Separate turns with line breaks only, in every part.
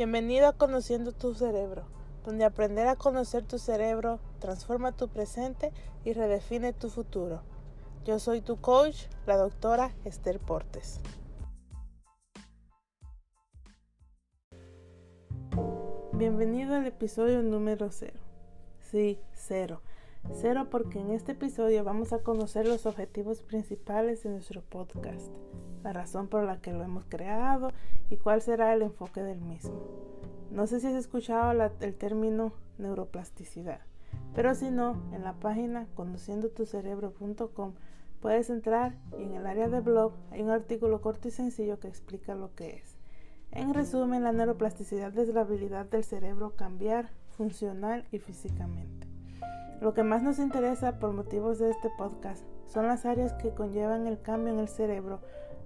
Bienvenido a Conociendo tu Cerebro, donde aprender a conocer tu cerebro transforma tu presente y redefine tu futuro. Yo soy tu coach, la doctora Esther Portes. Bienvenido al episodio número 0. Sí, cero. Cero porque en este episodio vamos a conocer los objetivos principales de nuestro podcast la razón por la que lo hemos creado y cuál será el enfoque del mismo. No sé si has escuchado el término neuroplasticidad, pero si no, en la página conociendotucerebro.com puedes entrar y en el área de blog hay un artículo corto y sencillo que explica lo que es. En resumen, la neuroplasticidad es la habilidad del cerebro cambiar funcional y físicamente. Lo que más nos interesa por motivos de este podcast son las áreas que conllevan el cambio en el cerebro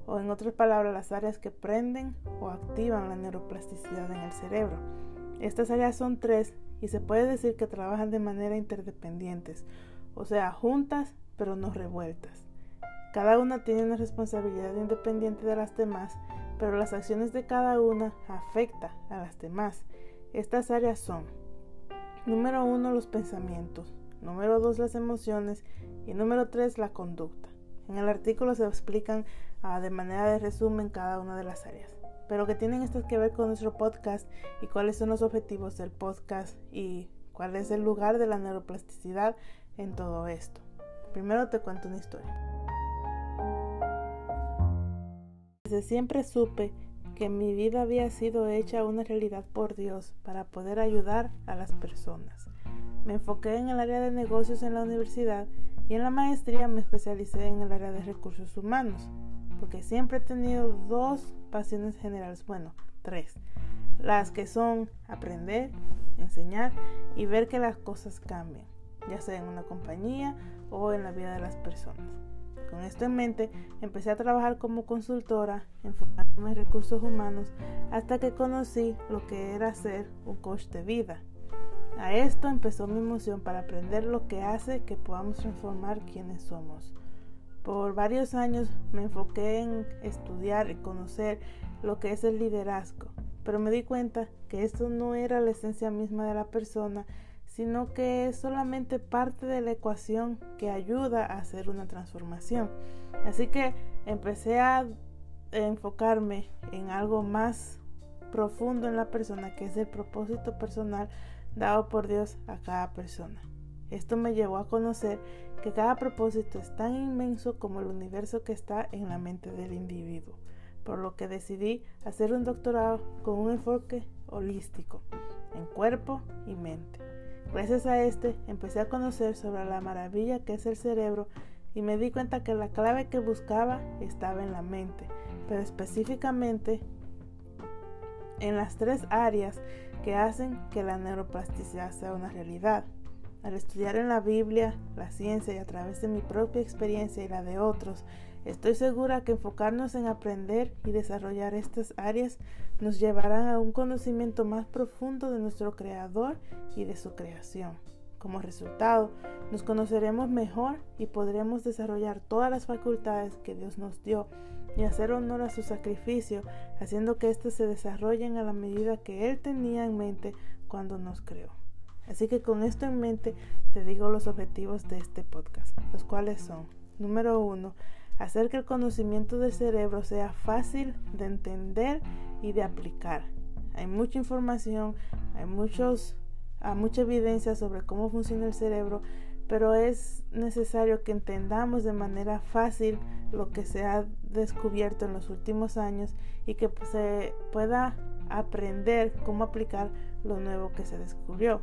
o en otras palabras las áreas que prenden o activan la neuroplasticidad en el cerebro. Estas áreas son tres y se puede decir que trabajan de manera interdependientes, o sea, juntas pero no revueltas. Cada una tiene una responsabilidad independiente de las demás, pero las acciones de cada una afectan a las demás. Estas áreas son, número uno, los pensamientos, número dos, las emociones y número tres, la conducta. En el artículo se explican ah, de manera de resumen cada una de las áreas. Pero que tienen estas que ver con nuestro podcast y cuáles son los objetivos del podcast y cuál es el lugar de la neuroplasticidad en todo esto. Primero te cuento una historia. Desde siempre supe que mi vida había sido hecha una realidad por Dios para poder ayudar a las personas. Me enfoqué en el área de negocios en la universidad y en la maestría me especialicé en el área de recursos humanos, porque siempre he tenido dos pasiones generales, bueno, tres, las que son aprender, enseñar y ver que las cosas cambian, ya sea en una compañía o en la vida de las personas. Con esto en mente, empecé a trabajar como consultora, enfocándome en recursos humanos, hasta que conocí lo que era ser un coach de vida a esto empezó mi emoción para aprender lo que hace que podamos transformar quienes somos. Por varios años me enfoqué en estudiar y conocer lo que es el liderazgo, pero me di cuenta que esto no era la esencia misma de la persona, sino que es solamente parte de la ecuación que ayuda a hacer una transformación. Así que empecé a enfocarme en algo más profundo en la persona, que es el propósito personal dado por Dios a cada persona. Esto me llevó a conocer que cada propósito es tan inmenso como el universo que está en la mente del individuo, por lo que decidí hacer un doctorado con un enfoque holístico en cuerpo y mente. Gracias a este empecé a conocer sobre la maravilla que es el cerebro y me di cuenta que la clave que buscaba estaba en la mente, pero específicamente en las tres áreas que hacen que la neuroplasticidad sea una realidad. Al estudiar en la Biblia, la ciencia y a través de mi propia experiencia y la de otros, estoy segura que enfocarnos en aprender y desarrollar estas áreas nos llevarán a un conocimiento más profundo de nuestro Creador y de su creación. Como resultado, nos conoceremos mejor y podremos desarrollar todas las facultades que Dios nos dio y hacer honor a su sacrificio, haciendo que éstas se desarrollen a la medida que Él tenía en mente cuando nos creó. Así que con esto en mente te digo los objetivos de este podcast, los cuales son, número uno, hacer que el conocimiento del cerebro sea fácil de entender y de aplicar. Hay mucha información, hay muchos a mucha evidencia sobre cómo funciona el cerebro, pero es necesario que entendamos de manera fácil lo que se ha descubierto en los últimos años y que se pueda aprender cómo aplicar lo nuevo que se descubrió.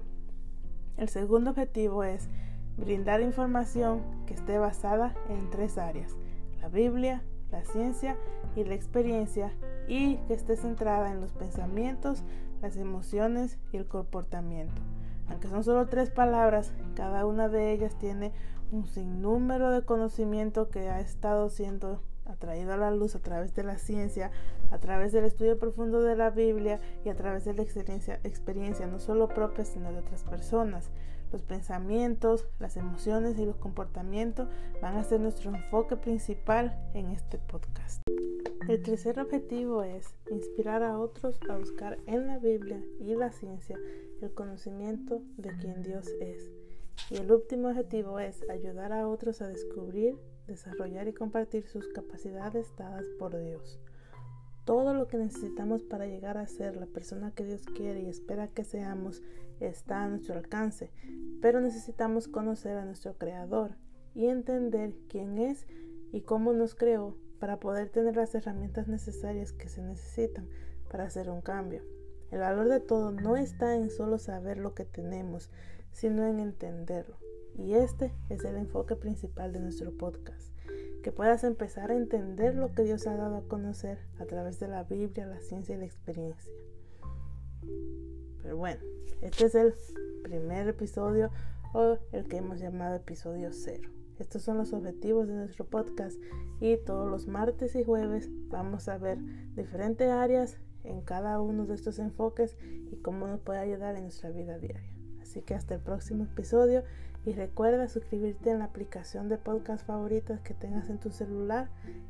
El segundo objetivo es brindar información que esté basada en tres áreas, la Biblia, la ciencia y la experiencia, y que esté centrada en los pensamientos, las emociones y el comportamiento. Aunque son solo tres palabras, cada una de ellas tiene un sinnúmero de conocimiento que ha estado siendo atraído a la luz a través de la ciencia, a través del estudio profundo de la Biblia y a través de la experiencia, experiencia no solo propia, sino de otras personas. Los pensamientos, las emociones y los comportamientos van a ser nuestro enfoque principal en este podcast. El tercer objetivo es inspirar a otros a buscar en la Biblia y la ciencia el conocimiento de quien Dios es. Y el último objetivo es ayudar a otros a descubrir, desarrollar y compartir sus capacidades dadas por Dios. Todo lo que necesitamos para llegar a ser la persona que Dios quiere y espera que seamos está a nuestro alcance, pero necesitamos conocer a nuestro Creador y entender quién es y cómo nos creó para poder tener las herramientas necesarias que se necesitan para hacer un cambio. El valor de todo no está en solo saber lo que tenemos, sino en entenderlo. Y este es el enfoque principal de nuestro podcast, que puedas empezar a entender lo que Dios ha dado a conocer a través de la Biblia, la ciencia y la experiencia. Pero bueno, este es el primer episodio o el que hemos llamado episodio cero. Estos son los objetivos de nuestro podcast y todos los martes y jueves vamos a ver diferentes áreas en cada uno de estos enfoques y cómo nos puede ayudar en nuestra vida diaria. Así que hasta el próximo episodio y recuerda suscribirte en la aplicación de podcast favoritas que tengas en tu celular.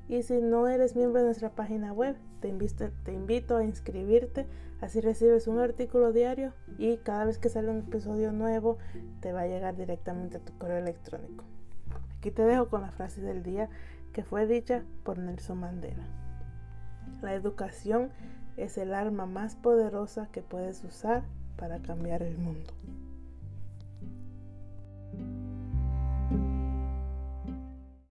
Y si no eres miembro de nuestra página web, te invito, te invito a inscribirte. Así recibes un artículo diario y cada vez que sale un episodio nuevo te va a llegar directamente a tu correo electrónico. Aquí te dejo con la frase del día que fue dicha por Nelson Mandela. La educación es el arma más poderosa que puedes usar para cambiar el mundo.